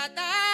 retratarte.